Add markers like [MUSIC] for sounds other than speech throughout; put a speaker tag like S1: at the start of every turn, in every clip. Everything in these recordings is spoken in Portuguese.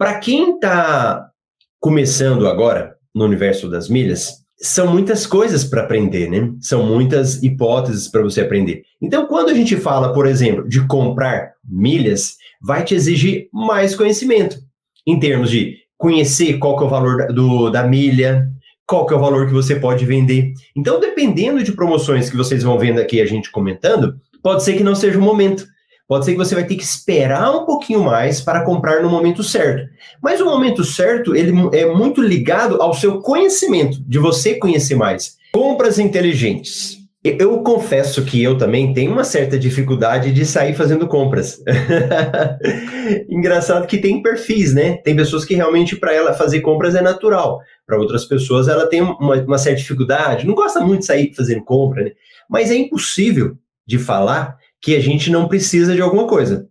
S1: Para quem está começando agora no universo das milhas, são muitas coisas para aprender, né? São muitas hipóteses para você aprender. Então, quando a gente fala, por exemplo, de comprar milhas, vai te exigir mais conhecimento em termos de conhecer qual que é o valor do, da milha, qual que é o valor que você pode vender. Então, dependendo de promoções que vocês vão vendo aqui a gente comentando, pode ser que não seja o momento. Pode ser que você vai ter que esperar um pouquinho mais para comprar no momento certo. Mas o momento certo, ele é muito ligado ao seu conhecimento, de você conhecer mais. Compras inteligentes. Eu confesso que eu também tenho uma certa dificuldade de sair fazendo compras. [LAUGHS] Engraçado que tem perfis, né? Tem pessoas que realmente para ela fazer compras é natural. Para outras pessoas ela tem uma, uma, certa dificuldade, não gosta muito de sair fazendo compra, né? Mas é impossível de falar que a gente não precisa de alguma coisa.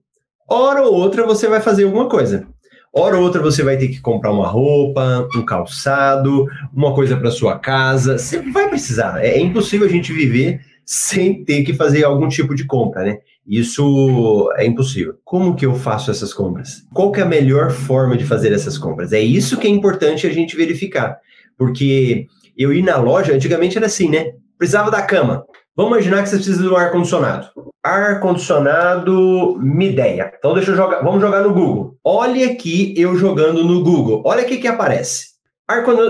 S1: Hora ou outra você vai fazer alguma coisa. Hora ou outra você vai ter que comprar uma roupa, um calçado, uma coisa para sua casa. Você vai precisar. É, é impossível a gente viver sem ter que fazer algum tipo de compra, né? Isso é impossível. Como que eu faço essas compras? Qual que é a melhor forma de fazer essas compras? É isso que é importante a gente verificar. Porque eu ir na loja, antigamente era assim, né? Precisava da cama. Vamos imaginar que você precisa de um ar-condicionado. Ar-condicionado Mideia. Então deixa eu jogar, vamos jogar no Google. Olha aqui eu jogando no Google. Olha o que aparece.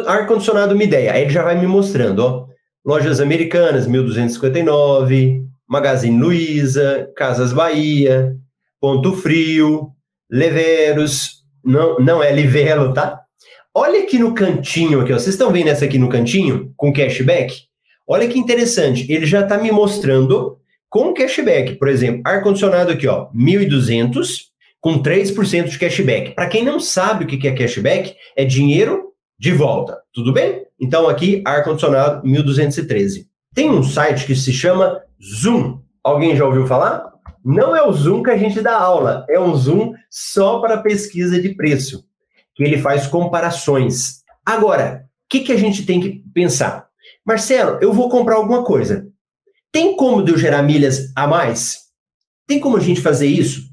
S1: Ar-condicionado Mideia. Aí ele já vai me mostrando, ó. Lojas Americanas, 1259, Magazine Luiza, Casas Bahia, Ponto Frio, Leveros, não, não é Livelo, tá? Olha aqui no cantinho aqui, ó. Vocês estão vendo essa aqui no cantinho com cashback? Olha que interessante, ele já está me mostrando com cashback. Por exemplo, ar-condicionado aqui, ó, 1.200 com 3% de cashback. Para quem não sabe o que é cashback, é dinheiro de volta. Tudo bem? Então aqui, ar-condicionado 1.213. Tem um site que se chama Zoom. Alguém já ouviu falar? Não é o Zoom que a gente dá aula, é um Zoom só para pesquisa de preço, que ele faz comparações. Agora, o que, que a gente tem que pensar? Marcelo, eu vou comprar alguma coisa. Tem como eu gerar milhas a mais? Tem como a gente fazer isso?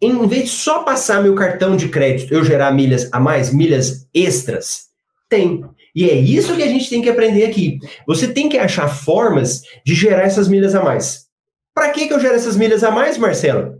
S1: Em vez de só passar meu cartão de crédito, eu gerar milhas a mais, milhas extras? Tem. E é isso que a gente tem que aprender aqui. Você tem que achar formas de gerar essas milhas a mais. Para que, que eu gero essas milhas a mais, Marcelo?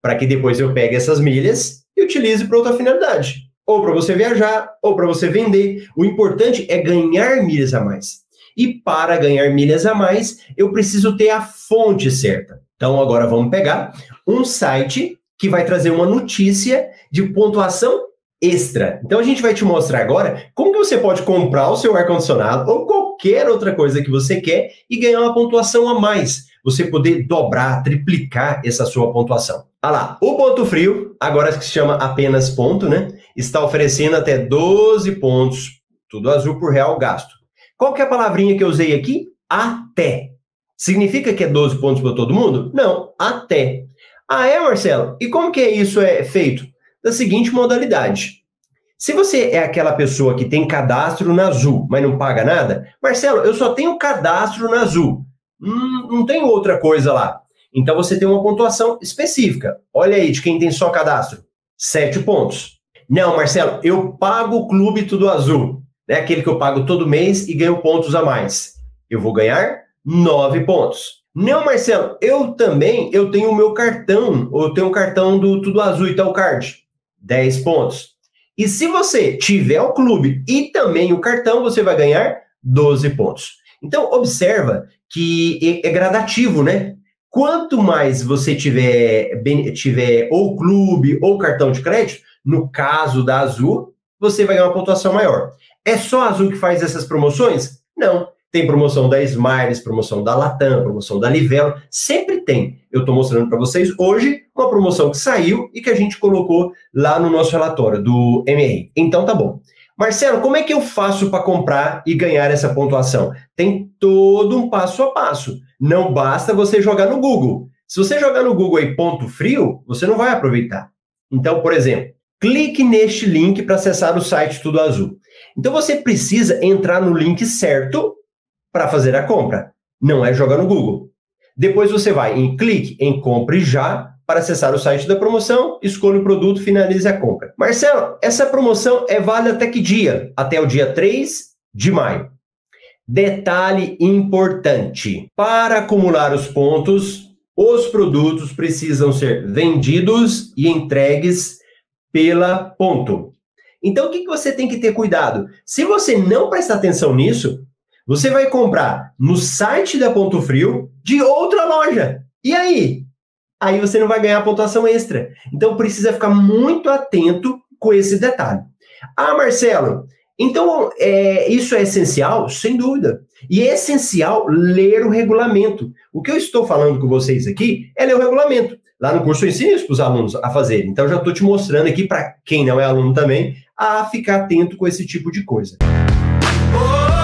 S1: Para que depois eu pegue essas milhas e utilize para outra finalidade. Ou para você viajar, ou para você vender. O importante é ganhar milhas a mais. E para ganhar milhas a mais, eu preciso ter a fonte certa. Então agora vamos pegar um site que vai trazer uma notícia de pontuação extra. Então a gente vai te mostrar agora como que você pode comprar o seu ar condicionado ou qualquer outra coisa que você quer e ganhar uma pontuação a mais. Você poder dobrar, triplicar essa sua pontuação. Ah lá, o ponto frio, agora que se chama apenas ponto, né? Está oferecendo até 12 pontos, tudo azul por real gasto. Qual que é a palavrinha que eu usei aqui? Até. Significa que é 12 pontos para todo mundo? Não, até. Ah, é, Marcelo? E como que isso é feito? Da seguinte modalidade. Se você é aquela pessoa que tem cadastro na Azul, mas não paga nada, Marcelo, eu só tenho cadastro na Azul. Hum, não tem outra coisa lá. Então você tem uma pontuação específica. Olha aí de quem tem só cadastro. Sete pontos. Não, Marcelo, eu pago o clube tudo azul né, aquele que eu pago todo mês e ganho pontos a mais. Eu vou ganhar nove pontos. Não, Marcelo, eu também eu tenho o meu cartão, eu tenho o cartão do Tudo Azul e tal card. 10 pontos. E se você tiver o clube e também o cartão, você vai ganhar 12 pontos. Então, observa que é gradativo, né? Quanto mais você tiver, tiver ou clube ou cartão de crédito, no caso da Azul, você vai ganhar uma pontuação maior. É só a Azul que faz essas promoções? Não. Tem promoção da Smiles, promoção da Latam, promoção da Livelo, sempre tem. Eu estou mostrando para vocês hoje uma promoção que saiu e que a gente colocou lá no nosso relatório do MR. Então tá bom. Marcelo, como é que eu faço para comprar e ganhar essa pontuação? Tem todo um passo a passo. Não basta você jogar no Google. Se você jogar no Google aí ponto frio, você não vai aproveitar. Então, por exemplo, clique neste link para acessar o site Tudo Azul. Então você precisa entrar no link certo para fazer a compra. Não é jogar no Google. Depois você vai em clique em compre já para acessar o site da promoção, escolha o produto, finalize a compra. Marcelo, essa promoção é válida até que dia? Até o dia 3 de maio. Detalhe importante: para acumular os pontos, os produtos precisam ser vendidos e entregues pela ponto. Então, o que, que você tem que ter cuidado? Se você não prestar atenção nisso, você vai comprar no site da Ponto Frio de outra loja. E aí? Aí você não vai ganhar pontuação extra. Então, precisa ficar muito atento com esse detalhe. Ah, Marcelo, então é, isso é essencial? Sem dúvida. E é essencial ler o regulamento. O que eu estou falando com vocês aqui é ler o regulamento. Lá no curso eu ensino isso para os alunos a fazer. Então, já estou te mostrando aqui, para quem não é aluno também, a ficar atento com esse tipo de coisa. Oh!